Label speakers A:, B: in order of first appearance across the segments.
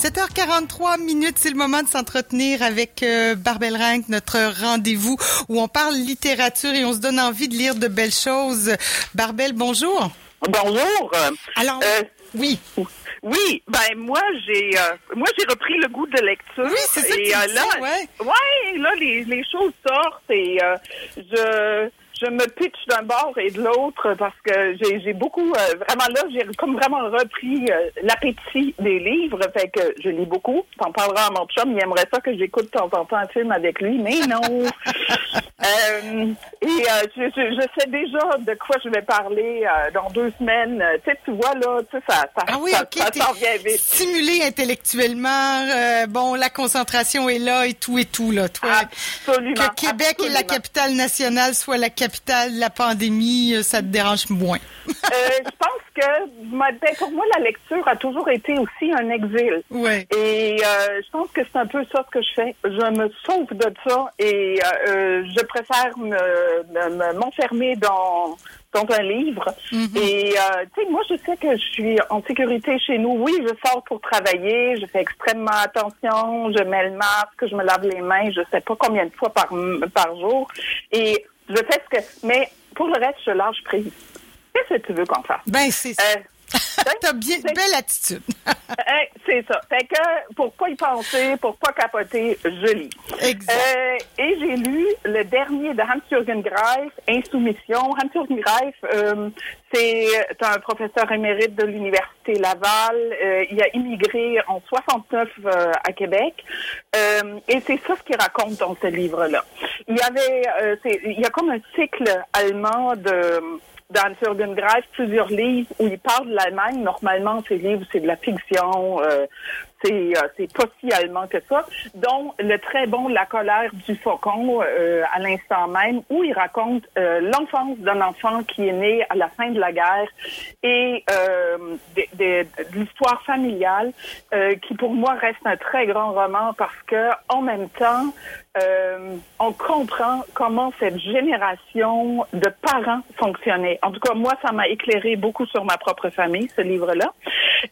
A: 7h43 minutes, c'est le moment de s'entretenir avec euh, Barbel Rank, notre rendez-vous où on parle littérature et on se donne envie de lire de belles choses. Barbel, bonjour.
B: Bonjour.
A: Alors, euh, oui.
B: Oui, ben moi j'ai euh, moi j'ai repris le goût de lecture.
A: Oui, c'est ça.
B: Et
A: euh,
B: là,
A: ouais.
B: ouais, là les, les choses sortent et je je me pitch d'un bord et de l'autre parce que j'ai, beaucoup, euh, vraiment là, j'ai comme vraiment repris euh, l'appétit des livres. Fait que je lis beaucoup. T'en parleras à mon chum, il aimerait ça que j'écoute de temps en temps un film avec lui, mais non. euh, et je, je, je, sais déjà de quoi je vais parler dans deux semaines. Tu sais, tu vois, là, tu sais, ça, ça,
A: ah oui,
B: ça,
A: okay,
B: ça s'en vient vite.
A: Stimulé intellectuellement, bon, la concentration est là et tout et tout, là. Toi,
B: absolument.
A: Que Québec
B: absolument.
A: et la capitale nationale soient la capitale de la pandémie, ça te dérange moins?
B: euh, je pense que ben, pour moi, la lecture a toujours été aussi un exil.
A: Ouais.
B: Et euh, je pense que c'est un peu ça ce que je fais. Je me sauve de ça et euh, je préfère me, m'enfermer dans dans un livre.
A: Mm-hmm.
B: Et euh, tu sais, moi, je sais que je suis en sécurité chez nous. Oui, je sors pour travailler, je fais extrêmement attention, je mets le masque, je me lave les mains, je sais pas combien de fois par par jour. Et je fais ce que. Mais pour le reste, je lâche prise. Qu'est-ce que tu veux qu'on fasse?
A: Ben, c'est ça.
B: Euh,
A: T'as bien belle attitude.
B: c'est ça. Fait que pourquoi y penser, pourquoi capoter, je lis.
A: Exact.
B: Euh, et j'ai lu le dernier de Hans-Jürgen Greif, Insoumission. Hans-Jürgen Greif, euh, c'est un professeur émérite de l'Université Laval. Euh, il a immigré en 69 euh, à Québec. Et c'est ça ce qu'il raconte dans ce livre-là. Il y avait, il y a comme un cycle allemand de dans Jürgen Greif plusieurs livres où il parle de l'Allemagne. Normalement, ces livres, c'est de la fiction. Euh, c'est euh, pas si allemand que ça, dont le très bon La colère du faucon euh, à l'instant même, où il raconte euh, l'enfance d'un enfant qui est né à la fin de la guerre et euh, de, l'histoire familiale, qui pour moi reste un très grand roman parce que en même temps, on comprend comment cette génération de parents fonctionnait. En tout cas, moi, ça m'a éclairé beaucoup sur ma propre famille, ce livre-là.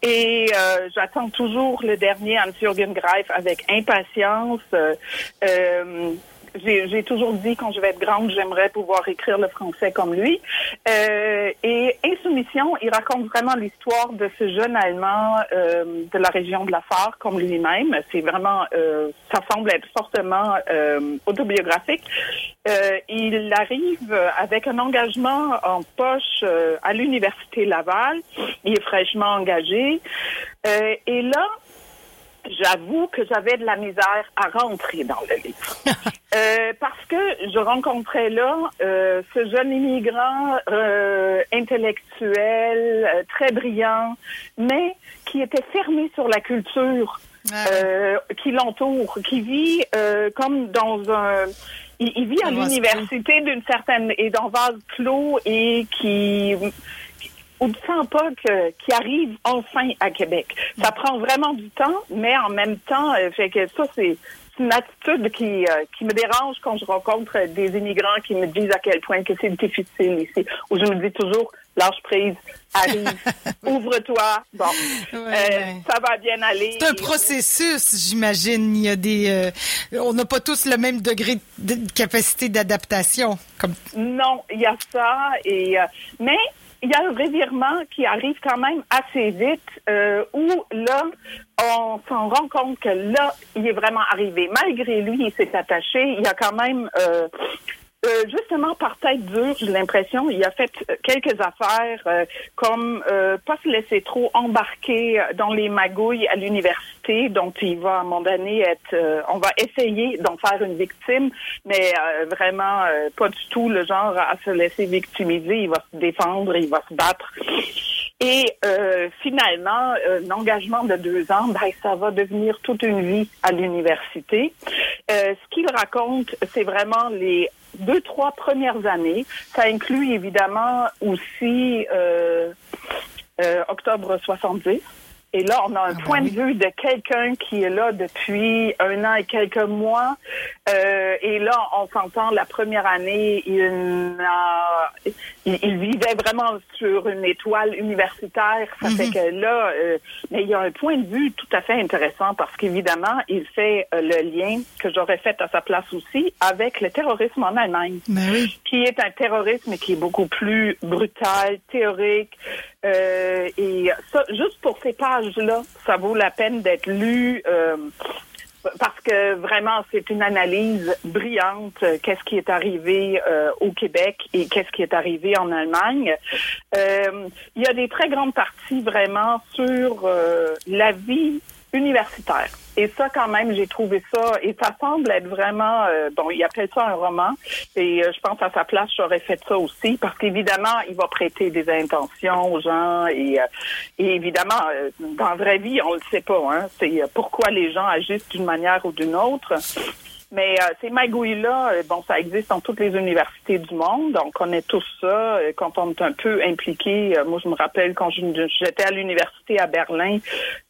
B: Et j'attends toujours le dernier Hans-Jürgen Greif avec impatience. Euh, euh, j'ai toujours dit quand je vais être grande, j'aimerais pouvoir écrire le français comme lui. Euh, et Insoumission, il raconte vraiment l'histoire de ce jeune Allemand euh, de la région de la Sarre comme lui-même. C'est vraiment, euh, ça semble être fortement autobiographique. il arrive avec un engagement en poche à l'université Laval. Il est fraîchement engagé. et là, j'avoue que j'avais de la misère à rentrer dans le livre. euh, parce que je rencontrais là euh, ce jeune immigrant euh, intellectuel, euh, très brillant, mais qui était fermé sur la culture euh, qui l'entoure, qui vit euh, comme dans un... Il, il vit à l'université d'une certaine... et dans vase clos et qui on ne sent pas que qui arrive enfin à Québec. Ça prend vraiment du temps, mais en même temps, euh, fait que ça c'est une attitude qui euh, qui me dérange quand je rencontre des immigrants qui me disent à quel point que c'est difficile ici. Où je me dis toujours lâche prise, arrive, ouvre-toi. Bon,
A: ouais,
B: euh,
A: ouais.
B: ça va bien aller.
A: C'est un processus, j'imagine. Il y a des, euh, on n'a pas tous le même degré de capacité d'adaptation. Comme
B: non, il y a ça et euh, mais il y a un revirement qui arrive quand même assez vite euh, où là, on s'en rend compte que là, il est vraiment arrivé. Malgré lui, il s'est attaché. Il y a quand même... Euh, euh, justement, par tête dure, j'ai l'impression, il a fait quelques affaires euh, comme euh, pas se laisser trop embarquer dans les magouilles à l'université, dont il va à un moment donné être, euh, on va essayer d'en faire une victime, mais euh, vraiment pas du tout le genre à se laisser victimiser. Il va se défendre, il va se battre. Et euh, finalement, euh, l'engagement de deux ans, ben, ça va devenir toute une vie à l'université. Euh, ce qu'il raconte, c'est vraiment les deux, trois premières années. Ça inclut évidemment aussi euh, octobre 70. Et là, on a un
A: Ah,
B: point
A: ben
B: de vue de quelqu'un qui est là depuis un an et quelques mois. Euh, et là, on s'entend la première année, il, a- il, il vivait vraiment sur une étoile universitaire. Ça fait que là, euh, mais il y a un point de vue tout à fait intéressant parce qu'évidemment, il fait euh, le lien que j'aurais fait à sa place aussi avec le terrorisme en Allemagne
A: Ben oui.
B: qui est un terrorisme qui est beaucoup plus brutal, théorique. Euh, et ça, juste pour ces pages-là, ça vaut la peine d'être lu. euh, parce que vraiment, c'est une analyse brillante. euh, Qu'est-ce qui est arrivé au Québec et qu'est-ce qui est arrivé en Allemagne. Il y a des très grandes parties vraiment sur la vie universitaire. Et ça, quand même, j'ai trouvé ça, et ça semble être vraiment, euh, bon, il appelle ça un roman, et euh, je pense à sa place, j'aurais fait ça aussi, parce qu'évidemment, il va prêter des intentions aux gens, et, euh, et évidemment, dans la vraie vie, on le sait pas, hein, c'est pourquoi les gens agissent d'une manière ou d'une autre. Mais euh, ces magouilles-là, euh, bon, ça existe dans toutes les universités du monde. On connaît tous ça. Euh, Quand on est un peu impliqué, euh, moi je me rappelle quand j'étais à l'université à Berlin,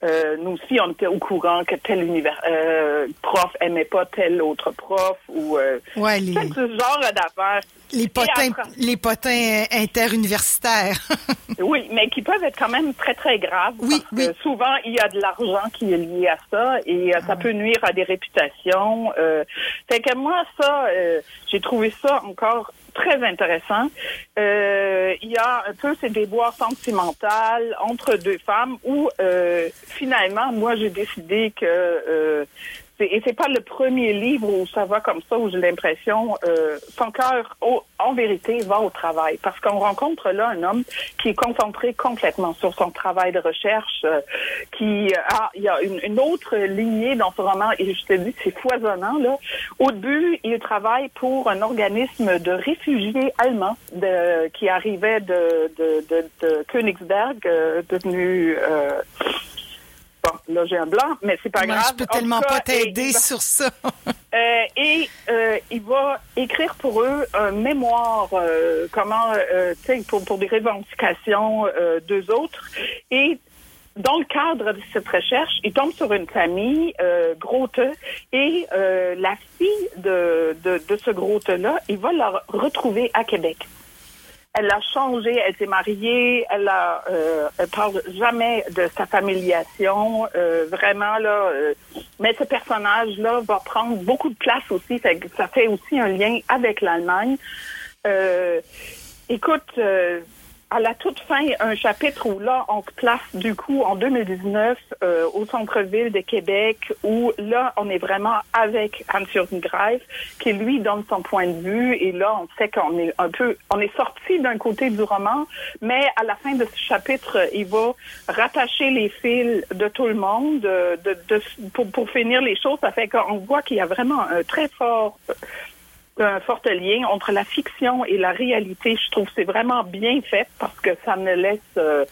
B: euh, nous aussi on était au courant que tel univers, euh, prof aimait pas tel autre prof ou euh,
A: Ouais, les,
B: ce genre d'affaires.
A: Les potins, les potins interuniversitaires.
B: Oui, mais qui peuvent être quand même très, très graves.
A: Oui,
B: parce que
A: oui.
B: souvent, il y a de l'argent qui est lié à ça et euh, ça peut nuire à des réputations. Euh, fait que moi, ça, euh, j'ai trouvé ça encore très intéressant. Euh, il y a un peu ces déboires sentimentales entre deux femmes où euh, finalement, moi, j'ai décidé que euh, et c'est pas le premier livre où ça va comme ça, où j'ai l'impression, euh, son cœur, en vérité, va au travail. Parce qu'on rencontre là un homme qui est concentré complètement sur son travail de recherche, euh, qui a, il y a une, autre lignée dans ce roman, et je te dis, c'est foisonnant, là. Au début, il travaille pour un organisme de réfugiés allemands de, qui arrivait de, de, de, de Königsberg, euh, devenu... Bon, là, j'ai un blanc, mais c'est pas
A: Moi,
B: grave.
A: je peux tellement
B: cas,
A: pas t'aider
B: va-
A: sur ça.
B: euh, et euh, il va écrire pour eux un mémoire, euh, comment, tu sais, pour, pour des revendications d'eux autres. Et dans le cadre de cette recherche, il tombe sur une famille, euh, Grote, et la fille de, de, de ce Grote-là, il va la retrouver à Québec. Elle a changé, elle s'est mariée, elle a, euh, elle parle jamais de sa familiation, euh, vraiment là. euh, mais ce personnage-là va prendre beaucoup de place aussi, que ça fait aussi un lien avec l'Allemagne. Euh, écoute, euh, à la toute fin, un chapitre où là, on se place du coup en 2019 euh, au centre-ville de Québec, où là, on est vraiment avec Hans-Jürgen qui lui donne son point de vue, et là, on sait qu'on est un peu, on est sorti d'un côté du roman, mais à la fin de ce chapitre, il va rattacher les fils de tout le monde, euh, de, de, pour, pour finir les choses. Ça fait qu'on voit qu'il y a vraiment un très fort un fort lien entre la fiction et la réalité. Je trouve que c'est vraiment bien fait parce que ça ne laisse euh,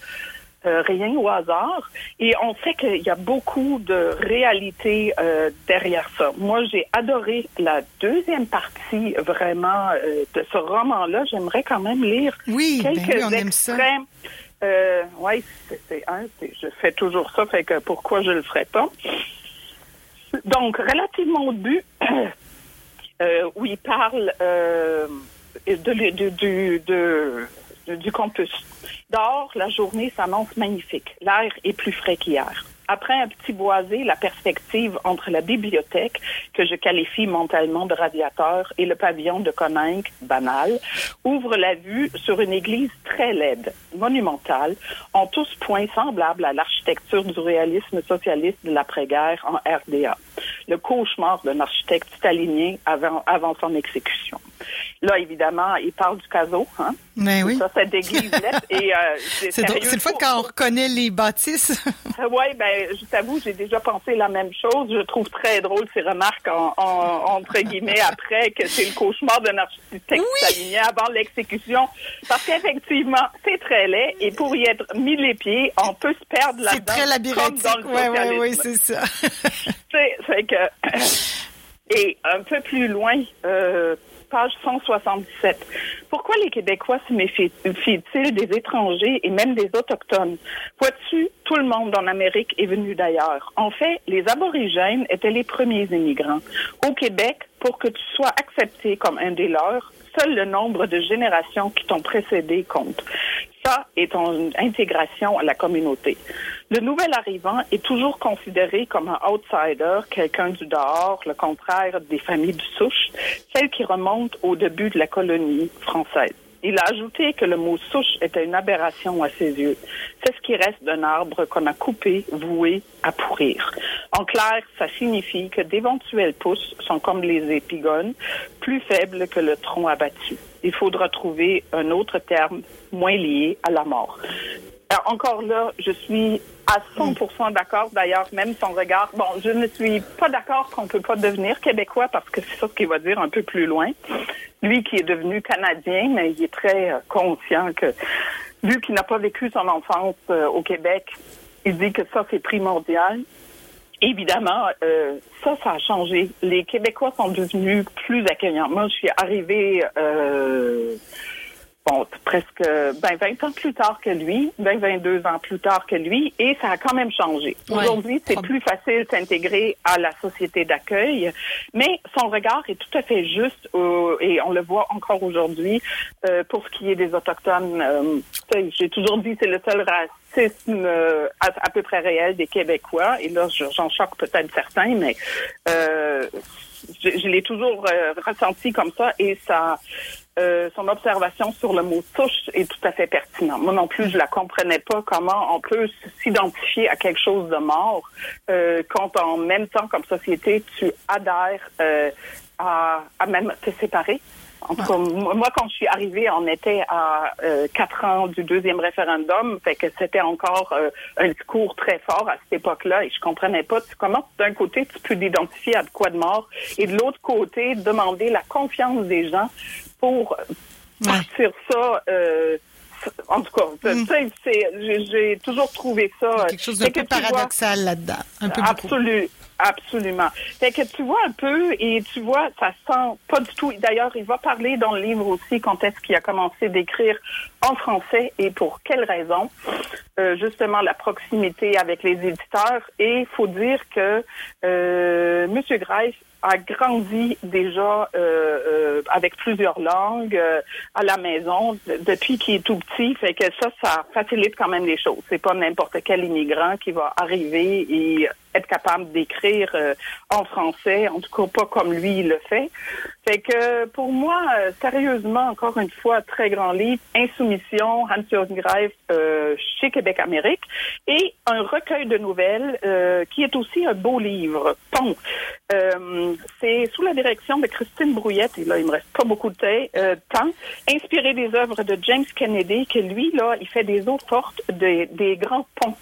B: euh, rien au hasard. Et on sait qu'il y a beaucoup de réalité euh, derrière ça. Moi, j'ai adoré la deuxième partie vraiment de ce roman-là. J'aimerais quand même lire
A: Oui, ben
B: quelques
A: oui, on aime ça.
B: extraits. Euh, oui, c'est un, je fais toujours ça, fait que pourquoi je le ferais pas? Donc, relativement au euh, où il parle euh, de, de- du campus. Dehors, la journée s'annonce magnifique. L'air est plus frais qu'hier. Après un petit boisé, la perspective entre la bibliothèque, que je qualifie mentalement de radiateur, et le pavillon de Coninck, banal, ouvre la vue sur une église très laide, monumentale, en tous points semblables à l'architecture du réalisme socialiste de l'après-guerre en RDA. Le cauchemar d'un architecte stalinien avant, avant son exécution. Là, évidemment, il parle du caso, hein?
A: Ben oui.
B: Ça, cette église-là. Et, euh.
A: C'est le fun quand on reconnaît les bâtisses.
B: oui, ben, je t'avoue, j'ai déjà pensé la même chose. Je trouve très drôle ces remarques en, en- entre guillemets après que c'est le cauchemar d'un architecte stalinien avant l'exécution. Parce qu'effectivement, c'est très laid et pour y être mis les pieds, on peut se perdre là-dedans.
A: C'est très labyrinthique. Oui, oui, oui, c'est ça.
B: C'est que et un peu plus loin, euh, page 177. Pourquoi les Québécois se méfient-ils des étrangers et même des autochtones? Vois-tu, tout le monde en Amérique est venu d'ailleurs. En fait, les aborigènes étaient les premiers immigrants. Au Québec, pour que tu sois accepté comme un des leurs, seul le nombre de générations qui t'ont précédé compte. Ça est ton intégration à la communauté. Le nouvel arrivant est toujours considéré comme un outsider, quelqu'un du dehors, le contraire des familles de souche, celle qui remonte au début de la colonie française. Il a ajouté que le mot souche était une aberration à ses yeux. C'est ce qui reste d'un arbre qu'on a coupé, voué à pourrir. En clair, ça signifie que d'éventuelles pousses sont comme les épigones, plus faibles que le tronc abattu. Il faudra trouver un autre terme moins lié à la mort. Alors, encore là, je suis à 100% d'accord. D'ailleurs, même son regard. Bon, je ne suis pas d'accord qu'on peut pas devenir québécois parce que c'est ça ce qu'il va dire un peu plus loin. Lui qui est devenu canadien, mais il est très euh, conscient que, vu qu'il n'a pas vécu son enfance euh, au Québec, il dit que ça c'est primordial. Évidemment, euh, ça, ça a changé. Les Québécois sont devenus plus accueillants. Moi, je suis arrivée euh, bon, presque ben, 20 ans plus tard que lui, 20, 22 ans plus tard que lui, et ça a quand même changé. Aujourd'hui, c'est plus facile d'intégrer à la société d'accueil, mais son regard est tout à fait juste, euh, et on le voit encore aujourd'hui, euh, pour ce qui est des Autochtones. Euh, j'ai toujours dit c'est le seul racisme euh, à, à, peu près réel des Québécois, et là, j'en choque peut-être certains, mais je, je l'ai toujours ressenti comme ça, et ça euh, son observation sur le mot touche est tout à fait pertinente. Moi non plus, je la comprenais pas comment on peut s'identifier à quelque chose de mort euh, quand en même temps, comme société, tu adhères euh, à, à même te séparer. En tout cas, moi, quand je suis arrivée, on était à euh, quatre ans du deuxième référendum, fait que c'était encore euh, un discours très fort à cette époque-là, et je comprenais pas comment, d'un côté, tu peux t'identifier à quoi de mort, et de l'autre côté, demander la confiance des gens pour partir ça. Euh, en tout cas, mm. j'ai toujours trouvé ça.
A: Quelque chose d'un peu paradoxal là-dedans. Un peu
B: absolu, Absolument. Fait que tu vois un peu et tu vois, ça sent pas du tout. D'ailleurs, il va parler dans le livre aussi quand est-ce qu'il a commencé d'écrire en français et pour quelles raisons. Euh, justement, la proximité avec les éditeurs. Et il faut dire que euh, Monsieur Greif a grandi déjà euh, euh, avec plusieurs langues euh, à la maison depuis qu'il est tout petit. Fait que ça, ça facilite quand même les choses. C'est pas n'importe quel immigrant qui va arriver et être capable d'écrire euh, en français, en tout cas pas comme lui le fait. Fait que pour moi, euh, sérieusement, encore une fois, très grand livre, Insoumission, Hans-Jürgen Greif euh, chez Québec Amérique, et un recueil de nouvelles qui est aussi un beau livre, Pont. C'est sous la direction de Christine Brouillette, et là il me reste pas beaucoup de temps, inspiré des œuvres de James Kennedy, que lui, là, il fait des eaux fortes des, grands ponts.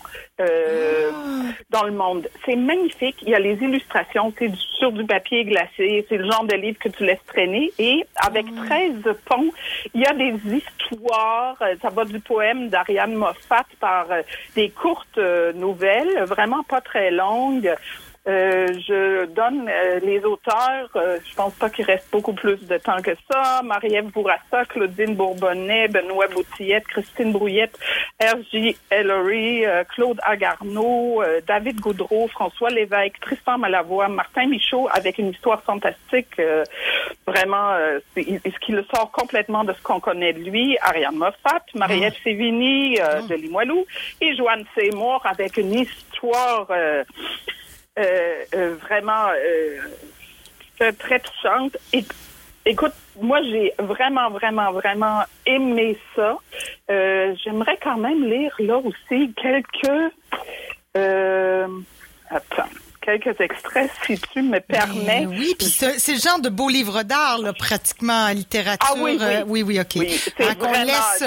B: Dans le monde c'est magnifique. Il y a les illustrations, c'est sur du papier glacé, c'est le genre de livre que tu laisses traîner. Et avec 13 ponts, il y a des histoires. Euh, ça va du poème d'Ariane Moffat par euh, des courtes euh, nouvelles, vraiment pas très longues. Euh, je donne euh, les auteurs. Euh, je pense pas qu'il reste beaucoup plus de temps que ça. Marie-Ève Bourassa, Claudine Bourbonnais, Benoît Boutillette, Christine Brouillette, R.J. Ellery, Claude Agarneau, David Goudreau, François Lévesque, Tristan Malavoie, Martin Michaud, avec une histoire fantastique. vraiment, ce qui le sort complètement de ce qu'on connaît de lui. Ariane Moffat, Marie-Ève ah. Sévigny ah. de Limoilou et Joanne Seymour avec une histoire euh, euh, vraiment euh, très touchante. Et, écoute, moi, j'ai vraiment, vraiment, vraiment aimé ça. J'aimerais quand même lire là aussi quelques... attends quelques extraits, si tu me permets.
A: oui, puis c'est le genre de beau livre d'art, pratiquement, littérature.
B: Ah oui, oui.
A: oui, oui, OK.
B: Hein, qu'on laisse,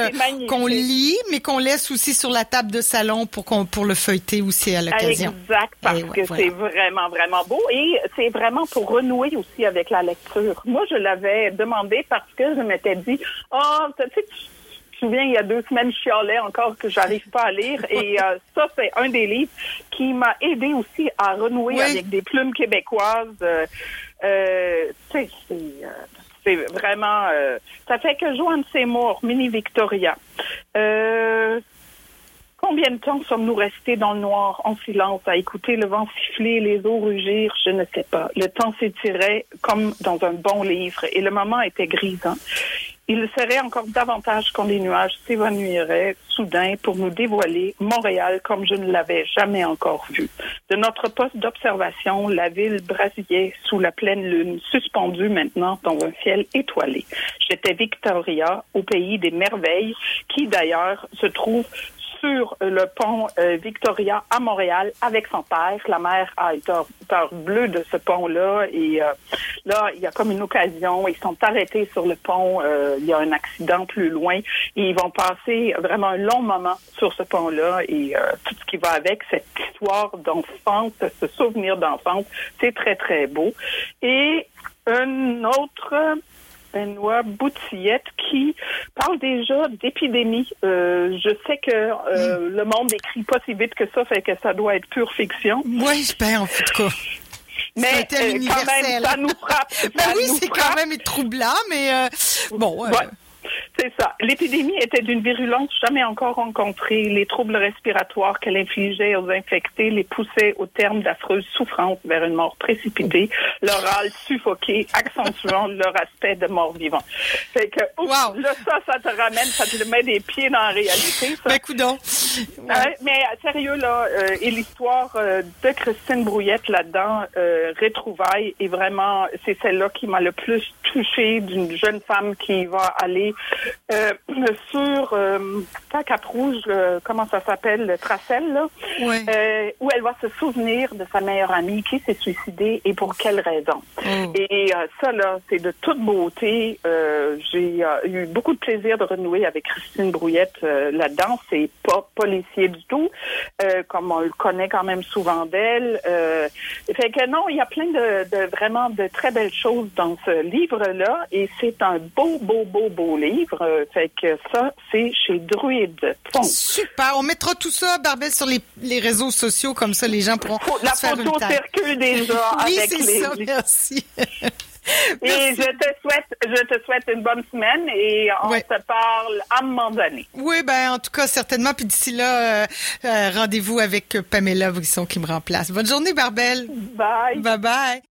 A: qu'on lit, mais qu'on laisse aussi sur la table de salon pour qu'on pour le feuilleter aussi à l'occasion.
B: Exact, parce que c'est vraiment, vraiment beau. Et c'est vraiment pour renouer aussi avec la lecture. Moi, je l'avais demandé parce que je m'étais dit, oh, tu sais, souviens, il y a deux semaines, je chialais encore que j'arrive pas à lire. Et euh, ça, c'est un des livres qui m'a aidé aussi à renouer avec des plumes québécoises. Euh, euh, sais, c'est vraiment... Ça fait que Joanne Seymour, Mini Victoria. Combien de temps sommes-nous restés dans le noir, en silence, à écouter le vent siffler, les eaux rugir? Je ne sais pas. Le temps s'étirait comme dans un bon livre et le moment était grisant. Il serait encore davantage quand les nuages s'évanouiraient soudain pour nous dévoiler Montréal comme je ne l'avais jamais encore vu. De notre poste d'observation, la ville brasillait sous la pleine lune, suspendue maintenant dans un ciel étoilé. J'étais Victoria, au pays des merveilles, qui d'ailleurs se trouve sur le pont euh, Victoria à Montréal avec son père. La mère a été peur bleue de ce pont-là et euh, là, il y a comme une occasion. Ils sont arrêtés sur le pont. Euh, il y a un accident plus loin et ils vont passer vraiment un long moment sur ce pont-là et tout ce qui va avec cette histoire d'enfance, ce souvenir d'enfance, c'est très très beau. Et un autre Benoît Boutillette qui parle déjà d'épidémie. Euh, je sais que euh, le monde n'écrit pas si vite que ça, fait que ça doit être pure fiction.
A: Oui, j'espère en tout cas.
B: Mais euh, quand même, ça nous frappe.
A: Ben oui, c'est quand même troublant, mais bon.
B: C'est ça. L'épidémie était d'une virulence jamais encore rencontrée. Les troubles respiratoires qu'elle infligeait aux infectés les poussaient au terme d'affreuses souffrances vers une mort précipitée, leur râle suffoqué, accentuant leur aspect de mort vivant. Fait que,
A: wow.
B: là, ça, ça te ramène, ça te met des pieds dans la réalité. Ça.
A: Ben, coudon.
B: mais sérieux, là, euh, et l'histoire euh, de Christine Brouillette là-dedans, euh, retrouvaille, est vraiment, c'est celle-là qui m'a le plus touchée d'une jeune femme qui va aller euh, sur euh, Cap Rouge, comment ça s'appelle, le Tracel, là, euh, où elle va se souvenir de sa meilleure amie qui s'est suicidée et pour quelle raison. Oh. Et euh, ça, là, c'est de toute beauté. Euh, j'ai eu beaucoup de plaisir de renouer avec Christine Brouillette là-dedans. C'est pas policier du tout, comme on le connaît quand même souvent d'elle. fait que non, il y a plein de, de vraiment de très belles choses dans ce livre-là et c'est un beau, beau, beau, beau livre. Euh, fait que ça, c'est chez Druide.
A: Super. On mettra tout ça, Barbel, sur les, les, réseaux sociaux, comme ça les gens pourront
B: La
A: faire
B: photo circule déjà
A: oui,
B: avec
A: les... ça, merci.
B: Et je te souhaite, je te souhaite une bonne semaine et on se parle à un moment donné.
A: Oui, ben en tout cas certainement. Puis d'ici là, euh, euh, rendez-vous avec Pamela Brisson qui me remplace. Bonne journée, Barbel.
B: Bye.
A: Bye bye.